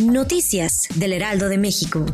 Noticias del Heraldo de México.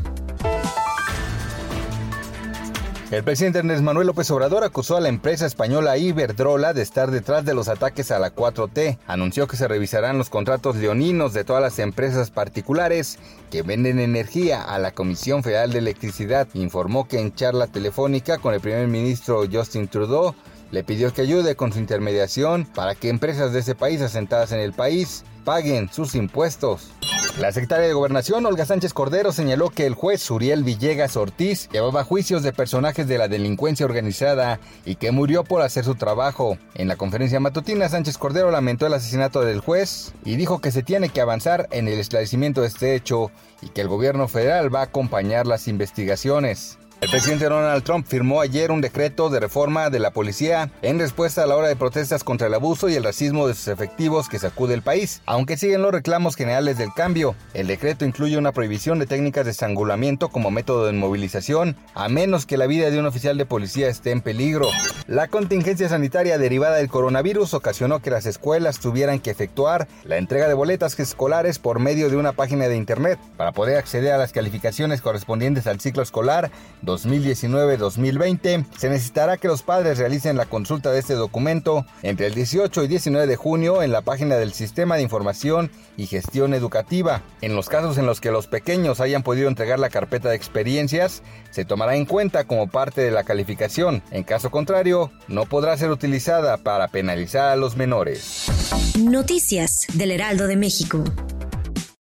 El presidente Ernest Manuel López Obrador acusó a la empresa española Iberdrola de estar detrás de los ataques a la 4T. Anunció que se revisarán los contratos leoninos de todas las empresas particulares que venden energía a la Comisión Federal de Electricidad. Informó que en charla telefónica con el primer ministro Justin Trudeau le pidió que ayude con su intermediación para que empresas de ese país asentadas en el país paguen sus impuestos. La secretaria de Gobernación, Olga Sánchez Cordero, señaló que el juez Uriel Villegas Ortiz llevaba juicios de personajes de la delincuencia organizada y que murió por hacer su trabajo. En la conferencia matutina, Sánchez Cordero lamentó el asesinato del juez y dijo que se tiene que avanzar en el esclarecimiento de este hecho y que el gobierno federal va a acompañar las investigaciones. El presidente Donald Trump firmó ayer un decreto de reforma de la policía en respuesta a la hora de protestas contra el abuso y el racismo de sus efectivos que sacude el país, aunque siguen los reclamos generales del cambio. El decreto incluye una prohibición de técnicas de estrangulamiento como método de movilización, a menos que la vida de un oficial de policía esté en peligro. La contingencia sanitaria derivada del coronavirus ocasionó que las escuelas tuvieran que efectuar la entrega de boletas escolares por medio de una página de internet para poder acceder a las calificaciones correspondientes al ciclo escolar 2019-2020, se necesitará que los padres realicen la consulta de este documento entre el 18 y 19 de junio en la página del Sistema de Información y Gestión Educativa. En los casos en los que los pequeños hayan podido entregar la carpeta de experiencias, se tomará en cuenta como parte de la calificación. En caso contrario, no podrá ser utilizada para penalizar a los menores. Noticias del Heraldo de México.